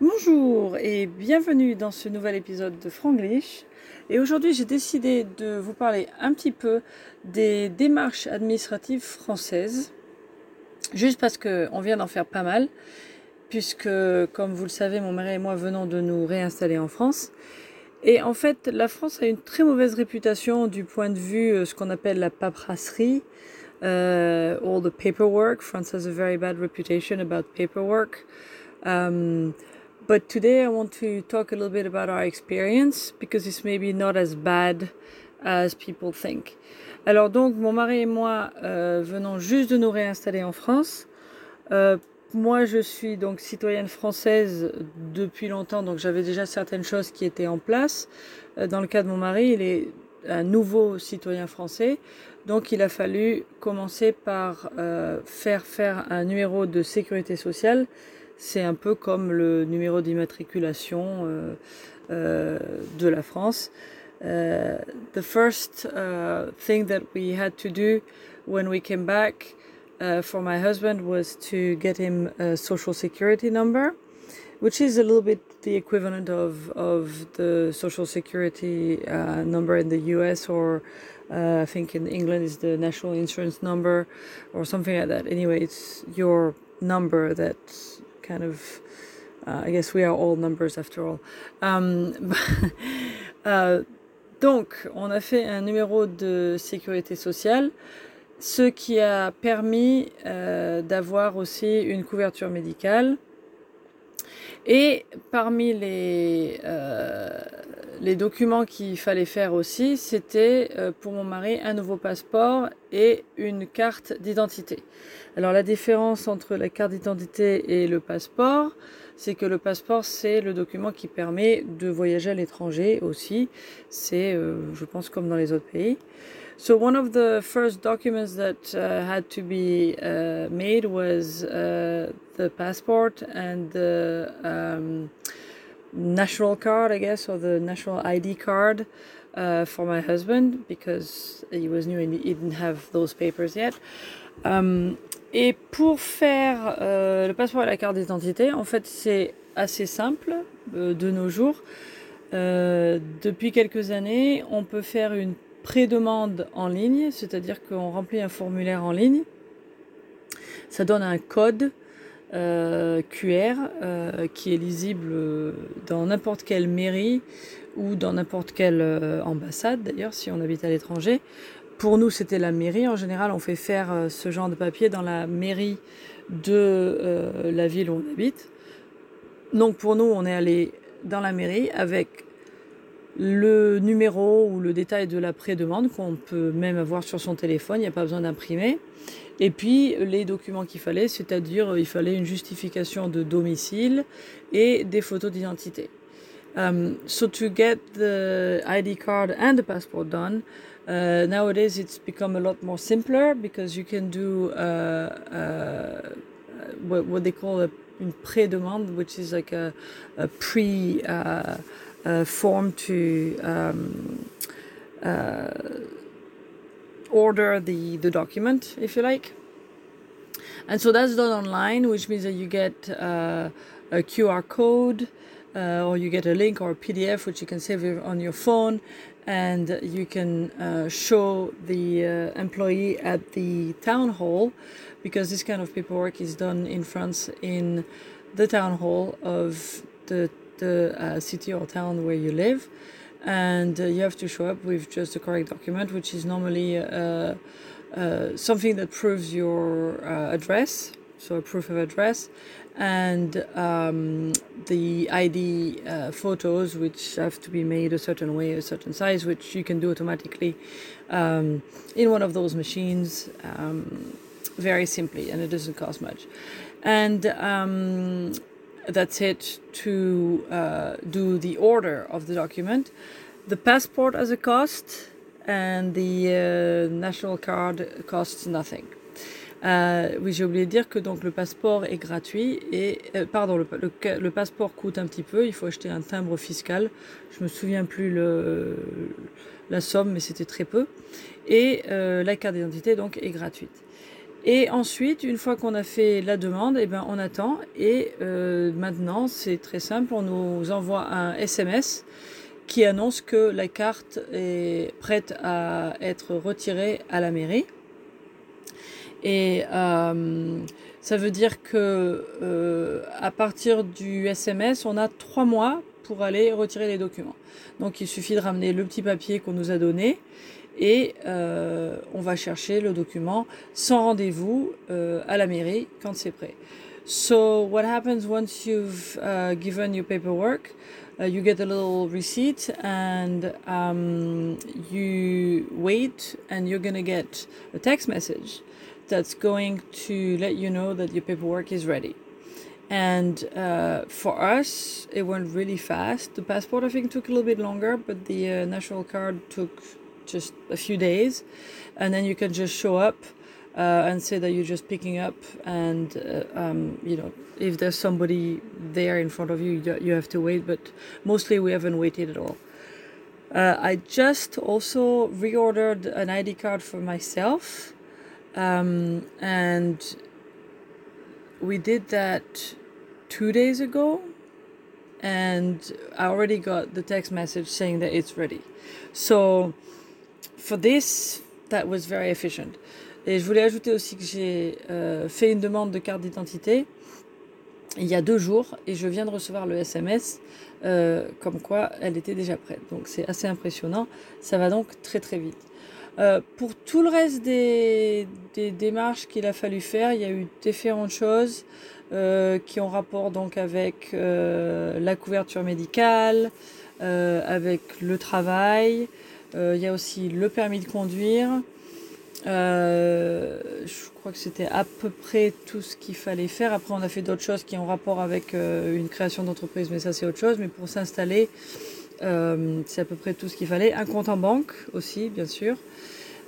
Bonjour et bienvenue dans ce nouvel épisode de Franglish. Et aujourd'hui, j'ai décidé de vous parler un petit peu des démarches administratives françaises, juste parce qu'on vient d'en faire pas mal, puisque, comme vous le savez, mon mari et moi venons de nous réinstaller en France. Et en fait, la France a une très mauvaise réputation du point de vue euh, ce qu'on appelle la paperasserie, uh, all the paperwork. France has a very bad reputation about paperwork. Um, but today I want to talk a little bit about our experience because it's maybe not as bad as people think. Alors donc, mon mari et moi euh, venons juste de nous réinstaller en France. Euh, moi, je suis donc citoyenne française depuis longtemps, donc j'avais déjà certaines choses qui étaient en place. Euh, dans le cas de mon mari, il est un nouveau citoyen français. Donc il a fallu commencer par euh, faire faire un numéro de sécurité sociale. C'est un peu comme le numéro d'immatriculation euh, euh, de la France. Uh, the first uh, thing that we had to do when we came back uh, for my husband was to get him a social security number, which is a little bit the equivalent of, of the social security uh, number in the US or uh, I think in England is the national insurance number or something like that. Anyway, it's your number that kind of, uh, I guess we are all numbers after all. Um, uh, donc, on a fait un numéro de sécurité sociale, ce qui a permis euh, d'avoir aussi une couverture médicale. Et parmi les, euh, les documents qu'il fallait faire aussi, c'était euh, pour mon mari un nouveau passeport et une carte d'identité. Alors la différence entre la carte d'identité et le passeport, c'est que le passeport, c'est le document qui permet de voyager à l'étranger aussi. C'est, euh, je pense, comme dans les autres pays. So one of the first documents that uh, had to be uh, made was uh, the passport and the um, national card, I guess, or the national ID card uh, for my husband because he was new and he didn't have those papers yet. Um, et pour faire euh, le passeport et la carte d'identité, en fait, c'est assez simple euh, de nos jours. Euh, depuis quelques années, on peut faire une pré-demande en ligne, c'est-à-dire qu'on remplit un formulaire en ligne. Ça donne un code euh, QR euh, qui est lisible dans n'importe quelle mairie ou dans n'importe quelle euh, ambassade d'ailleurs si on habite à l'étranger. Pour nous, c'était la mairie. En général, on fait faire euh, ce genre de papier dans la mairie de euh, la ville où on habite. Donc pour nous, on est allé dans la mairie avec le numéro ou le détail de la pré-demande qu'on peut même avoir sur son téléphone, il n'y a pas besoin d'imprimer. Et puis les documents qu'il fallait, c'est-à-dire il fallait une justification de domicile et des photos d'identité. Um, so to get the ID card and the passport done, uh, nowadays it's become a lot more simpler because you can do uh, uh, what, they call a, une pré-demande, which is like a, a pre form to um, uh, order the, the document, if you like. And so that's done online, which means that you get uh, a QR code uh, or you get a link or a PDF, which you can save on your phone, and you can uh, show the uh, employee at the town hall, because this kind of paperwork is done in France in the town hall of the the uh, city or town where you live, and uh, you have to show up with just the correct document, which is normally uh, uh, something that proves your uh, address, so a proof of address, and um, the ID uh, photos, which have to be made a certain way, a certain size, which you can do automatically um, in one of those machines um, very simply, and it doesn't cost much. And um, that's it to uh, do the order of the document. The passport has a cost, and the uh, national card costs nothing. Euh, oui, j'ai oublié de dire que donc le passeport est gratuit et euh, pardon, le, le, le, passeport coûte un petit peu. Il faut acheter un timbre fiscal. Je me souviens plus le, la somme, mais c'était très peu. Et euh, la carte d'identité donc est gratuite. Et ensuite, une fois qu'on a fait la demande, eh ben, on attend. Et euh, maintenant, c'est très simple, on nous envoie un SMS qui annonce que la carte est prête à être retirée à la mairie. Et euh, ça veut dire que euh, à partir du SMS, on a trois mois pour aller retirer les documents. Donc il suffit de ramener le petit papier qu'on nous a donné et euh, on va chercher le document sans rendez-vous euh, à la mairie quand c'est prêt. So what happens once you've uh, given your paperwork? Uh, you get a little receipt and um, you wait and you're gonna get a text message that's going to let you know that your paperwork is ready. And uh, for us, it went really fast. The passport, I think, took a little bit longer, but the uh, national card took just a few days. And then you can just show up uh, and say that you're just picking up. And, uh, um, you know, if there's somebody there in front of you, you have to wait. But mostly we haven't waited at all. Uh, I just also reordered an ID card for myself. Um, and we did that two days ago and I already got the text message saying that it's ready. So for this, that was very efficient. Et je voulais ajouter aussi que j'ai euh, fait une demande de carte d'identité il y a deux jours et je viens de recevoir le SMS euh, comme quoi elle était déjà prête. Donc c'est assez impressionnant. Ça va donc très très vite. Euh, pour tout le reste des, démarches qu'il a fallu faire, il y a eu différentes choses qui ont rapport donc avec la couverture médicale, avec le travail. Euh, il y a aussi le permis de conduire. Euh, je crois que c'était à peu près tout ce qu'il fallait faire. Après, on a fait d'autres choses qui ont rapport avec une création d'entreprise, mais ça c'est autre chose. Mais pour s'installer, euh, c'est à peu près tout ce qu'il fallait. Un compte en banque aussi, bien sûr.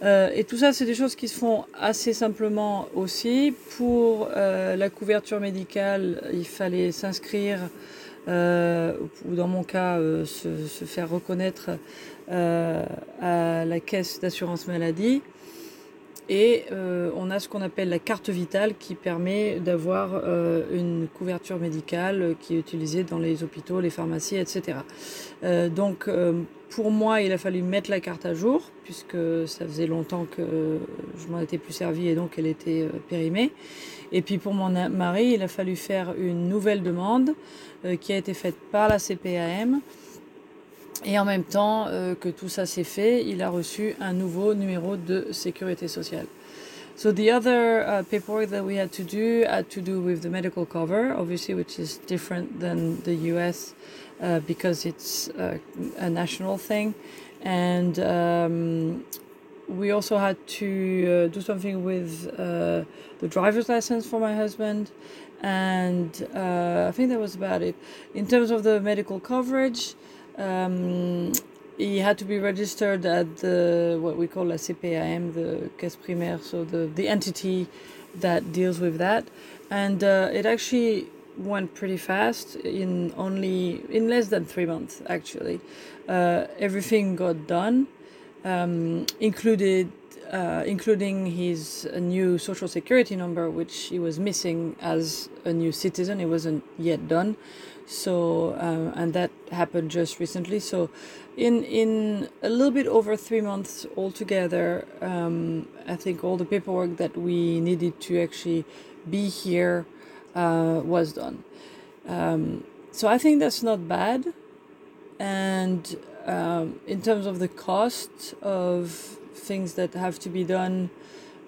Euh, et tout ça, c'est des choses qui se font assez simplement aussi. Pour euh, la couverture médicale, il fallait s'inscrire, euh, ou dans mon cas, euh, se, se, faire reconnaître euh, à la caisse d'assurance maladie. Et euh, on a ce qu'on appelle la carte vitale qui permet d'avoir euh, une couverture médicale qui est utilisée dans les hôpitaux, les pharmacies, etc. Euh, donc euh, pour moi, il a fallu mettre la carte à jour puisque ça faisait longtemps que je m'en étais plus servi et donc elle était euh, périmée. Et puis pour mon mari, il a fallu faire une nouvelle demande euh, qui a été faite par la CPAM. Et en même temps euh, que tout ça s'est fait, il a reçu un nouveau numéro de sécurité sociale. So the other uh, paperwork that we had to do had to do with the medical cover, obviously, which is different than the US uh, because it's uh, a national thing. And um, we also had to uh, do something with uh, the driver's license for my husband. And uh, I think that was about it. In terms of the medical coverage, um, he had to be registered at the what we call la CPAM, the caisse primaire, so the the entity that deals with that, and uh, it actually went pretty fast in only in less than three months actually. Uh, everything got done, um, included. Uh, including his new social security number, which he was missing as a new citizen, it wasn't yet done so um, and that happened just recently. So in in a little bit over three months altogether um, i think all the paperwork that we needed to actually be here uh, was done. Um, so i think that's not bad. And um, in terms of the cost of things that have to be done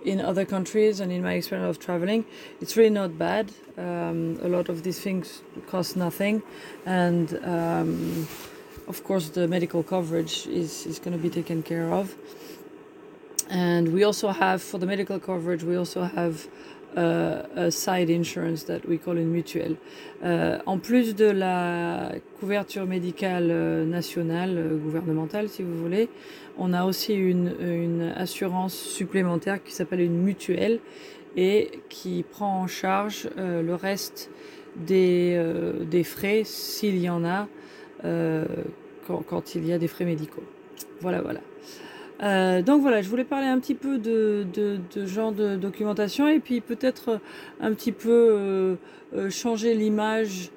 in other countries and in my experience of traveling, it's really not bad. Um, a lot of these things cost nothing, and um, of course the medical coverage is, is going to be taken care of. And we also have, for the medical coverage, we also have a side insurance that we call une mutuelle. Euh, en plus de la couverture médicale euh, nationale, euh, gouvernementale si vous voulez, on a aussi une, une assurance supplémentaire qui s'appelle une mutuelle et qui prend en charge euh, le reste des, euh, des frais s'il y en a euh, quand, quand, il y a des frais médicaux. Voilà, voilà. Euh, donc voilà, je voulais parler un petit peu de, genre de documentation et puis peut-être un petit peu euh, euh, changer l'image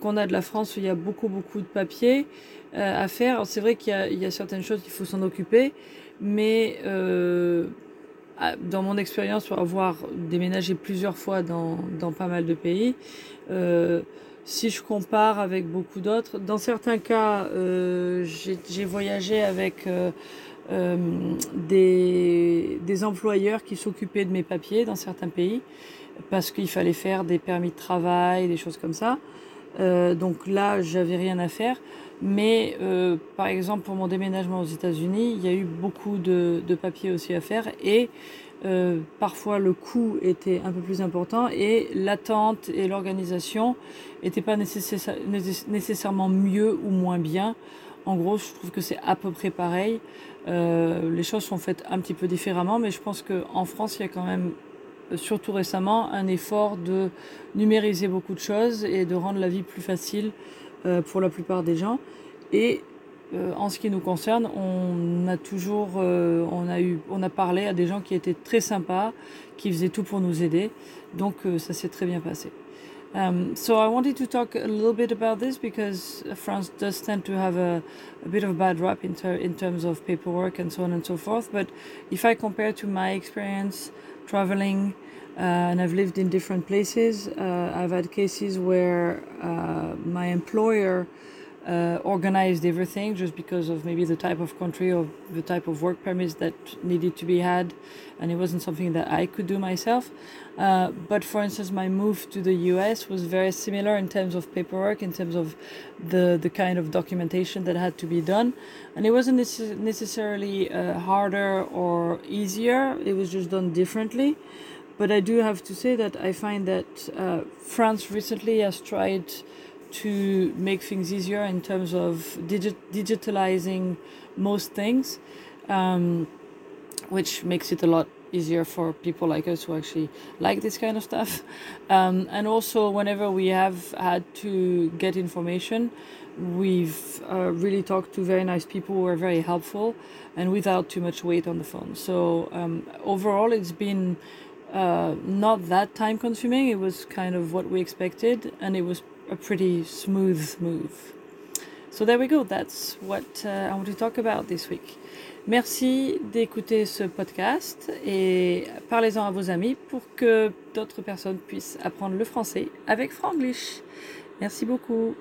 qu'on a de la France où il y a beaucoup beaucoup de papier à faire. C'est vrai qu'il y, a certaines choses qu'il faut s'en occuper, mais dans mon expérience, pour avoir déménagé plusieurs fois dans, pas mal de pays, si je compare avec beaucoup d'autres, dans certains cas, j'ai voyagé avec euh, des, des, employeurs qui s'occupaient de mes papiers dans certains pays parce qu'il fallait faire des permis de travail, des choses comme ça. Euh, donc là, j'avais rien à faire. Mais euh, par exemple, pour mon déménagement aux États-Unis, il y a eu beaucoup de, de papiers aussi à faire et euh, parfois le coût était un peu plus important et l'attente et l'organisation n'étaient pas nécessairement mieux ou moins bien. En gros, je trouve que c'est à peu près pareil. Euh, les choses sont faites un petit peu différemment, mais je pense qu'en France, il y a quand même, surtout récemment, un effort de numériser beaucoup de choses et de rendre la vie plus facile euh, pour la plupart des gens. Et euh, en ce qui nous concerne, on a toujours, euh, on a eu, on a parlé à des gens qui étaient très sympas, qui faisaient tout pour nous aider. Donc euh, ça s'est très bien passé. Um, so I wanted to talk a little bit about this because France does tend to have a, a bit of a bad rap in, ter in terms of paperwork and so on and so forth. But if I compare to my experience traveling, uh, and I've lived in different places, uh, I've had cases where uh, my employer uh, organized everything just because of maybe the type of country or the type of work permits that needed to be had, and it wasn't something that I could do myself. Uh, but for instance, my move to the US was very similar in terms of paperwork, in terms of the the kind of documentation that had to be done, and it wasn't necess- necessarily uh, harder or easier. It was just done differently. But I do have to say that I find that uh, France recently has tried to make things easier in terms of digi- digitalizing most things, um, which makes it a lot easier for people like us who actually like this kind of stuff. Um, and also, whenever we have had to get information, we've uh, really talked to very nice people who are very helpful and without too much weight on the phone. So, um, overall, it's been uh, not that time consuming. It was kind of what we expected, and it was a pretty smooth move. So there we go, that's what uh, I want to talk about this week. Merci d'écouter ce podcast et parlez-en à vos amis pour que d'autres personnes puissent apprendre le français avec Franglish. Merci beaucoup.